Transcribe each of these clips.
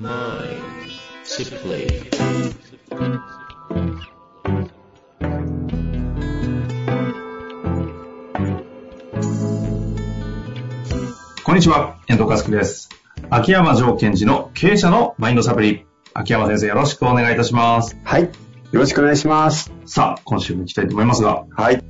こんにちは、遠藤和樹です。秋山城賢治の経営者のマインドサプリ。秋山先生よろしくお願いいたします。はい。よろしくお願いします。さあ、今週も行きたいと思いますが、はい。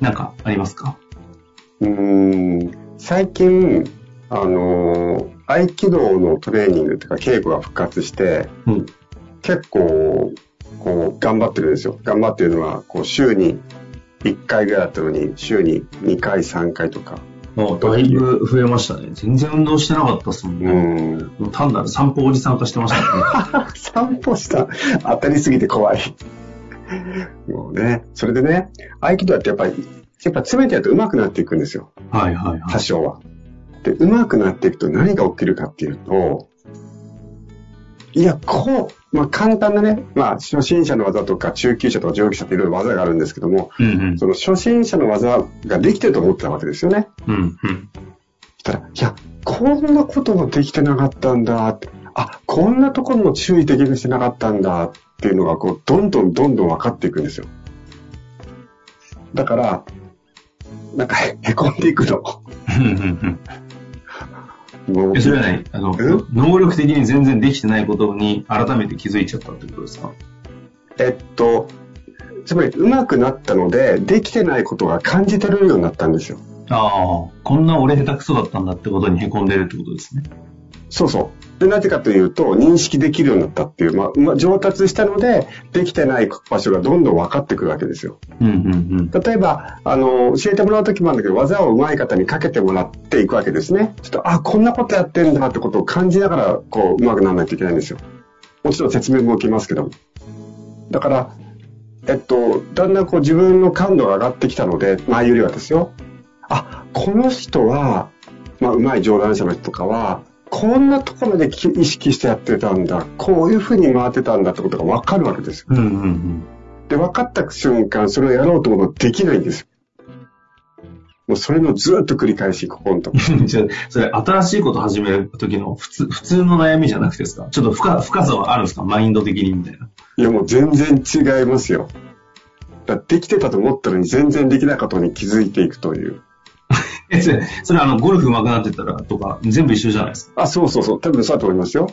何かありますか？うーん、最近、あのー合気道のトレーニングというか稽古が復活して、うん。結構、こう、頑張ってるんですよ。頑張ってるのは、こう、週に1回ぐらいだったのに、週に2回、3回とか。もうだいぶ増えましたね。全然運動してなかったっすもんうね。ーん。もう単なる散歩おじさん化してましたね。散歩した？当たりすぎて怖い。もうね。それでね、合気道ってやっぱり、やっぱ詰めてやると上手くなっていくんですよ。はいはいはい。多少は。で、上手くなっていくと何が起きるかっていうと、いや、こう、まあ簡単なね、まあ初心者の技とか中級者とか上級者っていろいろ技があるんですけども、うんうん。その初心者の技ができてると思ってたわけですよね。うんうん。そしたら、いや、こんなこともできてなかったんだって、あ、こんなところも注意的にしてなかったんだっていうのが、こう、どんどんどんどん分かっていくんですよ。だから、なんか、へへこんでいくの。えそれはね、あのえ、能力的に全然できてないことに改めて気づいちゃったってことですか？えっと、つまり上手くなったので、できてないことが感じ取れるようになったんですよ。ああ、こんな俺下手くそだったんだってことに凹んでるってことですね。そうそう。で、なぜかというと、認識できるようになったっていう、まあ、まあ、上達したので、できてない場所がどんどん分かってくるわけですよ。うんうん例えば、あの、教えてもらうときもあるんだけど、技を上手い方にかけてもらっていくわけですね。ちょっと、あ、こんなことやってんだってことを感じながら、こう、上手くならないといけないんですよ。もちろん説明も受けますけども。だから、えっと、だんだんこう自分の感度が上がってきたので、前よりはですよ。あ、この人は、まあ、上手い上段者の人とかは、こんなところでき意識してやってたんだ。こういうふうに回ってたんだってことがわかるわけですよ。うん。うんうんで、分かった瞬間、それをやろうと思うとできないんですよ。もうそれのずっと繰り返し、ここのとこ。それ、新しいこと始める時の普通、普通の悩みじゃなくてですか？ちょっと深深さはあるんですか？マインド的にみたいな。いや、もう全然違いますよ。だできてたと思ったのに全然できなかったのに気づいていくという。え、それ、あの、ゴルフ上手くなってたらとか、全部一緒じゃないですか？あ、そうそうそう。多分そうだと思いますよ。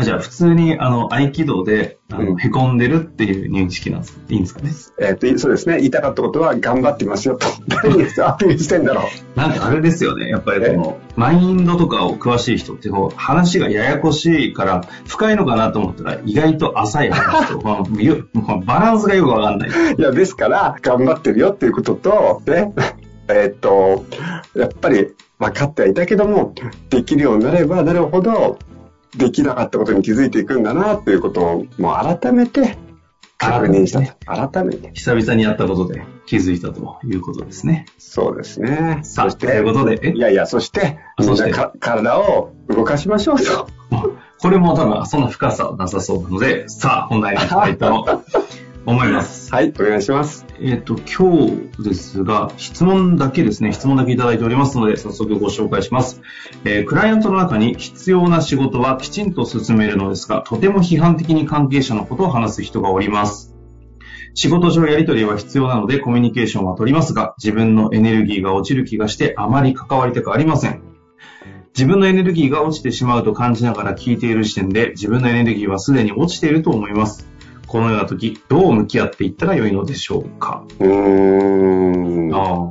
じゃあ、普通に、あの、合気道で、あの、うん凹んでるっていう認識なんですか？いいんですかね？えっ、と、そうですね。言いたかったことは頑張ってますよと。誰にアピールしてんだろう。なんかあれですよね。やっぱりこの、マインドとかを詳しい人ってこう、話がややこしいから、深いのかなと思ったら、意外と浅い話と、まあ、よまあバランスがよくわかんない。いや、ですから、頑張ってるよっていうことと、ね、えっと、やっぱり分かってはいたけども、できるようになればなるほど、できなかったことに気づいていくんだなっていうことを、もう改めて確認したと。改めて。久々にやったことで気づいたということですね。そうですね。さあそしてということでえ？いやいや、そして、あそして？体を動かしましょうと。これも多分そんな深さはなさそうなので、さあ、本題に行きたいと 思います。はい、お願いします。えっ、と、今日ですが、質問だけですね、質問だけいただいておりますので、早速ご紹介します。えークライアントの中に必要な仕事はきちんと進めるのですが、とても批判的に関係者のことを話す人がおります。仕事上やり取りは必要なのでコミュニケーションは取りますが、自分のエネルギーが落ちる気がしてあまり関わりたくありません。自分のエネルギーが落ちてしまうと感じながら聞いている時点で、自分のエネルギーはすでに落ちていると思います。このような時、どう向き合っていったらよいのでしょうか？うーん。ああ。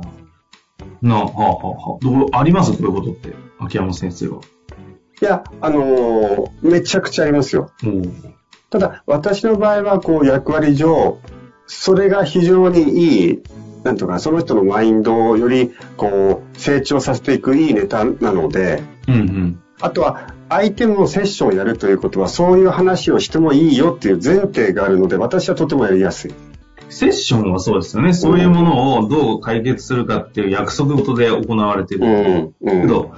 なあ、はあ、はあ、はあ。どうあります？こういうことって、秋山先生は。いや、あのーめちゃくちゃありますよ。ただ、私の場合は、こう、役割上、それが非常にいい、なんとか、その人のマインドをより、こう、成長させていくいいネタなので、うんうん。あとは、相手もセッションをやるということは、そういう話をしてもいいよっていう前提があるので、私はとてもやりやすい。セッションはそうですよね。そういうものをどう解決するかっていう約束事で行われてる。うん。うん。けど、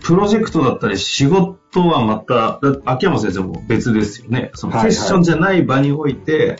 プロジェクトだったり仕事はまた、だ秋山先生も別ですよね。そのセッションじゃない場において、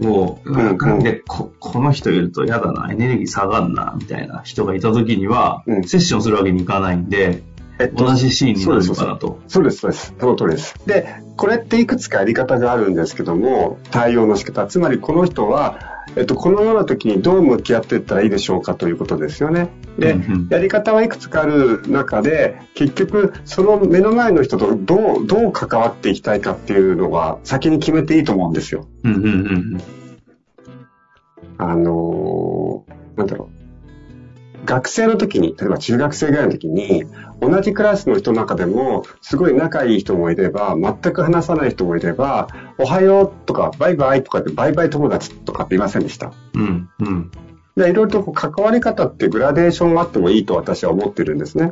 もう、なんでこ、この人いると嫌だな、エネルギー下がんな、みたいな人がいた時には、うんセッションするわけにいかないんで、えっと同じシーンになるのかなと。そうです、そうです。その通りです。で、これっていくつかやり方があるんですけども、対応の仕方。つまりこの人は、えっと、このような時にどう向き合っていったらいいでしょうかということですよね。で、うんうんやり方はいくつかある中で、結局、その目の前の人とどう、どう関わっていきたいかっていうのが先に決めていいと思うんですよ。うんうんうんあのーなんだろう。学生の時に、例えば中学生ぐらいの時に、同じクラスの人の中でも、すごい仲いい人もいれば、全く話さない人もいれば、おはようとか、バイバイとかって、バイバイ友達とかって言いませんでした？うん。うんうん。で、いろいろとこう関わり方ってグラデーションがあってもいいと私は思ってるんですね。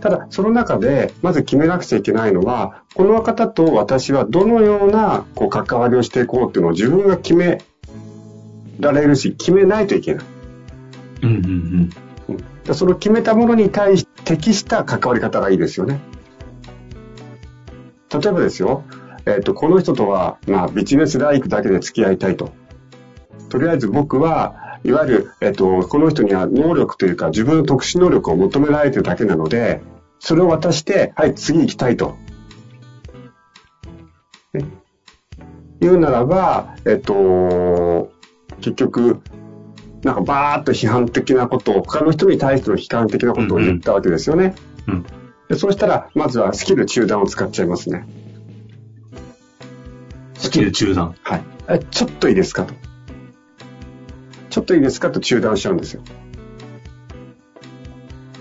ただ、その中で、まず決めなくちゃいけないのは、この方と私はどのようなこう関わりをしていこうっていうのを自分が決められるし、決めないといけない。うんうんでその決めたものに対して適した関わり方がいいですよね。例えばですよ、えっ、と、この人とは、まあ、ビジネスライクだけで付き合いたいと。とりあえず僕は、いわゆる、えっ、と、この人には能力というか、自分の特殊能力を求められてるだけなので、それを渡して、はい、次行きたいと。ね、言うならば、えっ、と、結局、なんかバーッと批判的なことを、他の人に対しての批判的なことを言ったわけですよね。うんでそうしたら、まずはスキル中断を使っちゃいますね。スキル中断。はい。えちょっといいですかと。ちょっといいですかと中断しちゃうんですよ。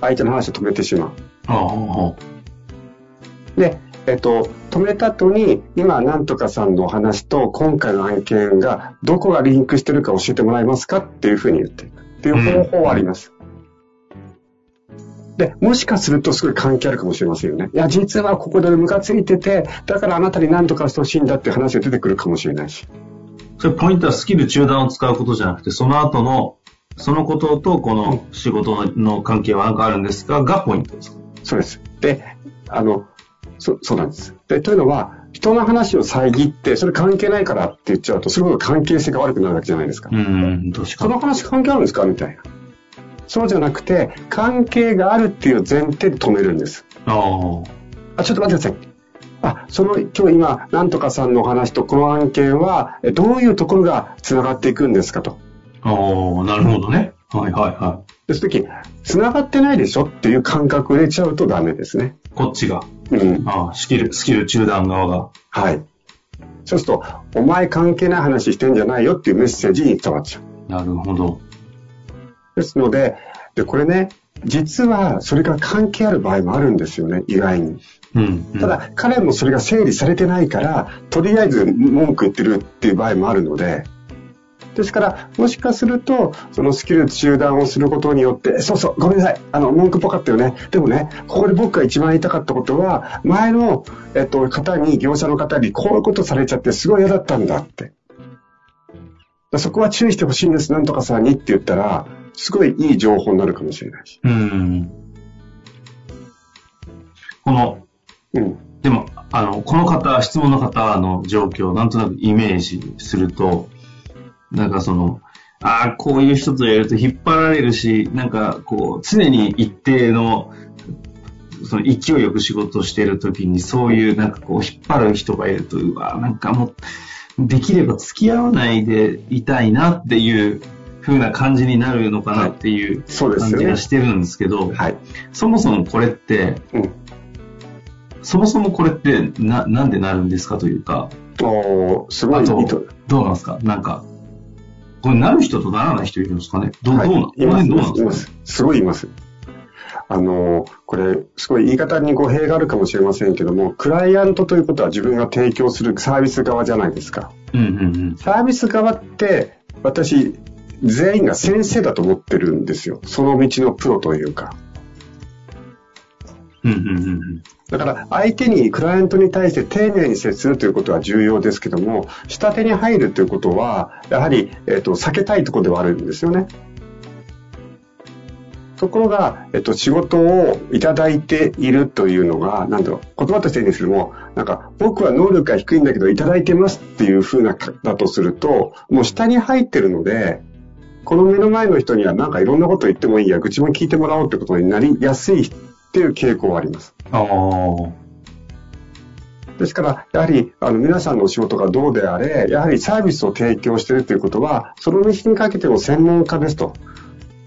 相手の話を止めてしまう。ああ。で、えっと、止めた後に、今、なんとかさんのお話と今回の案件が、どこがリンクしてるか教えてもらえますか？っていうふうに言っていく。っていう方法はあります。で、もしかするとすごい関係あるかもしれませんよね。いや、実はここでムカついてて、だからあなたに何とかしてほしいんだっていう話が出てくるかもしれないし。それポイントはスキル中断を使うことじゃなくて、その後の、そのこととこの仕事の関係は何かあるんですか？がポイントですか？そうです。で、あの、そそうなんです。で、というのは、人の話を遮って、それ関係ないからって言っちゃうと、それほど関係性が悪くなるわけじゃないですか。うん、確かに。その話関係あるんですか？みたいな。そうじゃなくて、関係があるっていう前提で止めるんです。ああ。あ、ちょっと待ってください。あ、その、今日今、なんとかさんのお話とこの案件は、えどういうところが繋がっていくんですかと。ああ、なるほどね。はいはいはで、その時、繋がってないでしょっていう感覚を入れちゃうとダメですね。い。こっちが。うん。ああ、スキル、スキル中断側が。はい。そうすると、お前関係ない話してんじゃないよっていうメッセージに伝わっちゃう。なるほど。ですので、で、これね、実はそれが関係ある場合もあるんですよね、意外に。うん、うん。ただ、彼もそれが整理されてないから、とりあえず文句言ってるっていう場合もあるので、ですから、もしかすると、そのスキル中断をすることによって、そうそう、ごめんなさい、あの、文句っぽかったよね。でもね、ここで僕が一番言いたかったことは、前の、えっと、方に、業者の方に、こういうことされちゃってすごい嫌だったんだって。そこは注意してほしいんです、なんとかさんにって言ったら、すごいいい情報になるかもしれないし。うん。この、うん。でも、あの、この方、質問の方の状況をなんとなくイメージすると、なんかその、ああ、こういう人とやると引っ張られるし、なんかこう、常に一定の、その勢いよく仕事してるときに、そういうなんかこう、引っ張る人がいると、うわ、なんかもう、できれば付き合わないでいたいなっていう風な感じになるのかなっていう感じが。してるんですけど、はい。そもそもこれって、うん。そもそもこれってな、なんでなるんですかというか、おーすごいあと。どうなんですか？なんか、これなる人とならない人いるんですかね？どう、はいどうなんどうなんいまですかす。すごいいます。あの、これ、すごい言い方に語弊があるかもしれませんけども、クライアントということは自分が提供するサービス側じゃないですか。うんうんサービス側って、私、全員が先生だと思ってるんですよ。その道のプロというか。うん。うんうんうんだから、相手に、クライアントに対して丁寧に接するということは重要ですけども、下手に入るということは、やはり、えっ、と、避けたいところではあるんですよね。ところが、えっと、仕事をいただいているというのが、なんだろう、言葉としていいんですけども、なんか、僕は能力が低いんだけど、いただいてますっていう風な、だとすると、もう下に入ってるので、この目の前の人にはなんかいろんなこと言ってもいいや、愚痴も聞いてもらおうってことになりやすいっていう傾向はあります。ああ。ですから、やはり、あの、皆さんのお仕事がどうであれ、やはりサービスを提供しているということは、その道にかけての専門家ですと。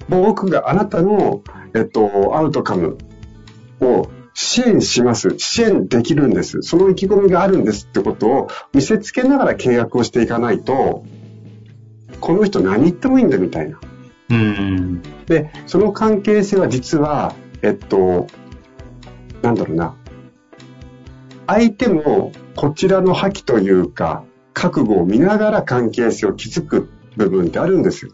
僕があなたの、えっと、アウトカムを支援します。支援できるんです。その意気込みがあるんですってことを見せつけながら契約をしていかないと、この人何言ってもいいんだみたいな。うん。で、その関係性は実は、えっと、なんだろうな。相手もこちらの覇気というか、覚悟を見ながら関係性を築く部分ってあるんですよ。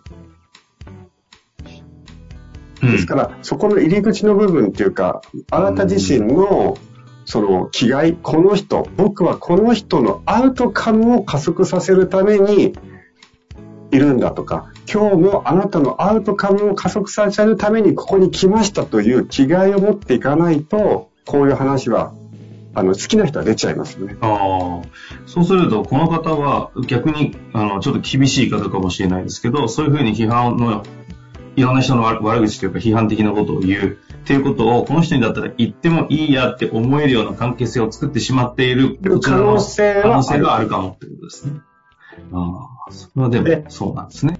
ですから、そこの入り口の部分っていうか、あなた自身の、その気概、この人、僕はこの人のアウトカムを加速させるためにいるんだとか、今日もあなたのアウトカムを加速させるためにここに来ましたという気概を持っていかないと、こういう話は、あの、好きな人は出ちゃいますよね。ああ。そうすると、この方は逆に、あの、ちょっと厳しい方かもしれないですけど、そういうふうに批判の、いろんな人の悪悪口というか批判的なことを言うっていうことを、この人にだったら言ってもいいやって思えるような関係性を作ってしまっている、こちらの可能性があるかもってことですね。ああ、それはででも、そうなんですね。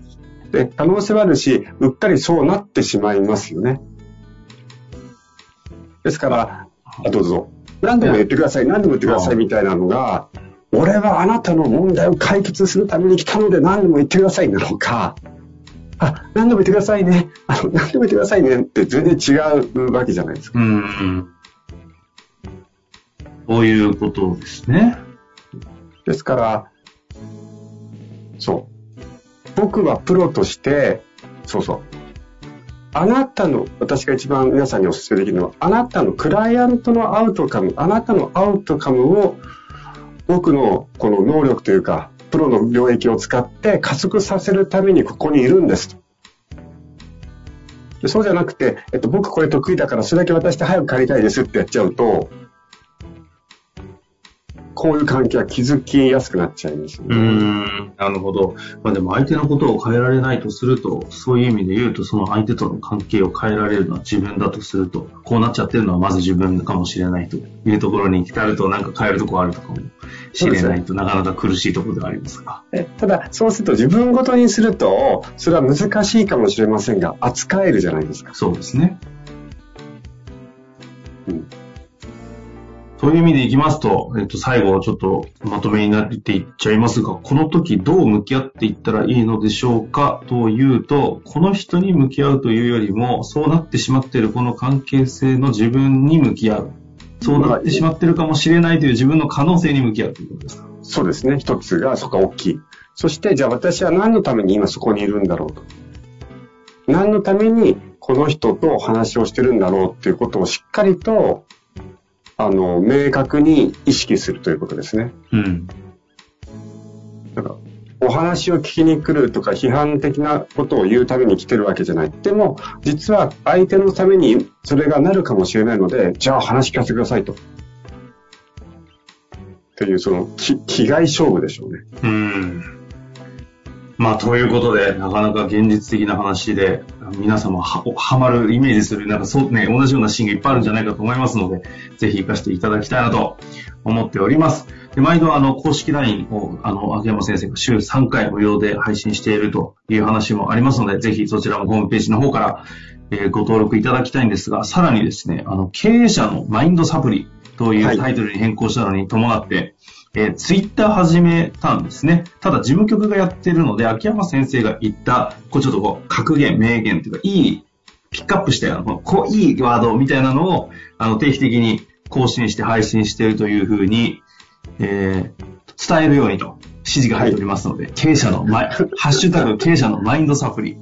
で、可能性はあるし、うっかりそうなってしまいますよね。ですから、あどうぞ。何でも言ってください、何でも言ってくださいみたいなのが、俺はあなたの問題を解決するために来たので何でも言ってくださいなのか、あ、何でも言ってくださいね、あの、何でも言ってくださいねって全然違うわけじゃないですか。うん。そういうことですね。ですから、そう。僕はプロとして、そうそう。あなたの、私が一番皆さんにお勧めできるのは、あなたのクライアントのアウトカム、あなたのアウトカムを、僕のこの能力というか、プロの領域を使って加速させるためにここにいるんです。そうじゃなくて、えっと、僕これ得意だからそれだけ渡して早く帰りたいですってやっちゃうと、こういう関係は築きやすくなっちゃいますようね。ん。なるほど。まあでも相手のことを変えられないとすると、そういう意味で言うと、その相手との関係を変えられるのは自分だとすると、こうなっちゃってるのはまず自分かもしれないというところに至ると、なんか変えるとこあるとかもしれないとなかなか苦しいところではありますが。えただ、そうすると自分ごとにすると、それは難しいかもしれませんが、扱えるじゃないですか。そうですね。うんそういう意味でいきますと、えっと、最後ちょっとまとめになっていっちゃいますが、この時どう向き合っていったらいいのでしょうかというと、この人に向き合うというよりも、そうなってしまっているこの関係性の自分に向き合う。そうなってしまっているかもしれないという自分の可能性に向き合うということですか？そうですね。一つが、そこが大きい。そして、じゃあ私は何のために今そこにいるんだろうと。何のためにこの人と話をしてるんだろうっていうことをしっかりと、あの、明確に意識するということですね。うん。だからお話を聞きに来るとか批判的なことを言うために来てるわけじゃない。でも、実は相手のためにそれがなるかもしれないので、じゃあ話聞かせてくださいと。っていう、その、き気概勝負でしょうね。うん。まあ、ということで、なかなか現実的な話で、皆様は、はまるイメージする、なんかそうね、同じようなシーンがいっぱいあるんじゃないかと思いますので、ぜひ活かしていただきたいなと思っております。で毎度、あの、公式 LINE を、あの、秋山先生が週3回無料で配信しているという話もありますので、ぜひそちらもホームページの方から、えご登録いただきたいんですが、さらにですね、あの、経営者のマインドサプリというタイトルに変更したのに伴って、えー、ツイッター始めたんですね。ただ事務局がやってるので、秋山先生が言った、こうちょっとこう、格言、名言というか、いい、ピックアップしたような、このこういいワードみたいなのを、あの、定期的に更新して配信しているというふうに、えー、伝えるようにと指示が入っておりますので、経営者のマイ、ハッシュタグ経営者のマインドサプリ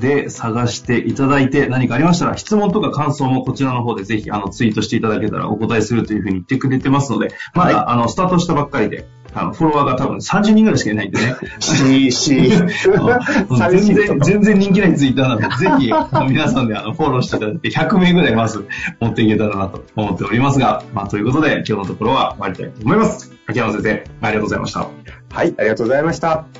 で探していただいて何かありましたら質問とか感想もこちらの方でぜひあのツイートしていただけたらお答えするというふうに言ってくれてますので、まだ、はいあのスタートしたばっかりで、あのフォロワーが多分30人ぐらいしかいないんでね。し、し、全然、全然人気ないツイッターなので、ぜひ、皆さんであのフォローしていただいて、100名ぐらいまず持っていけたらなと思っておりますが、まあ、ということで、今日のところは終わりたいと思います。秋山先生、ありがとうございました。はい、ありがとうございました。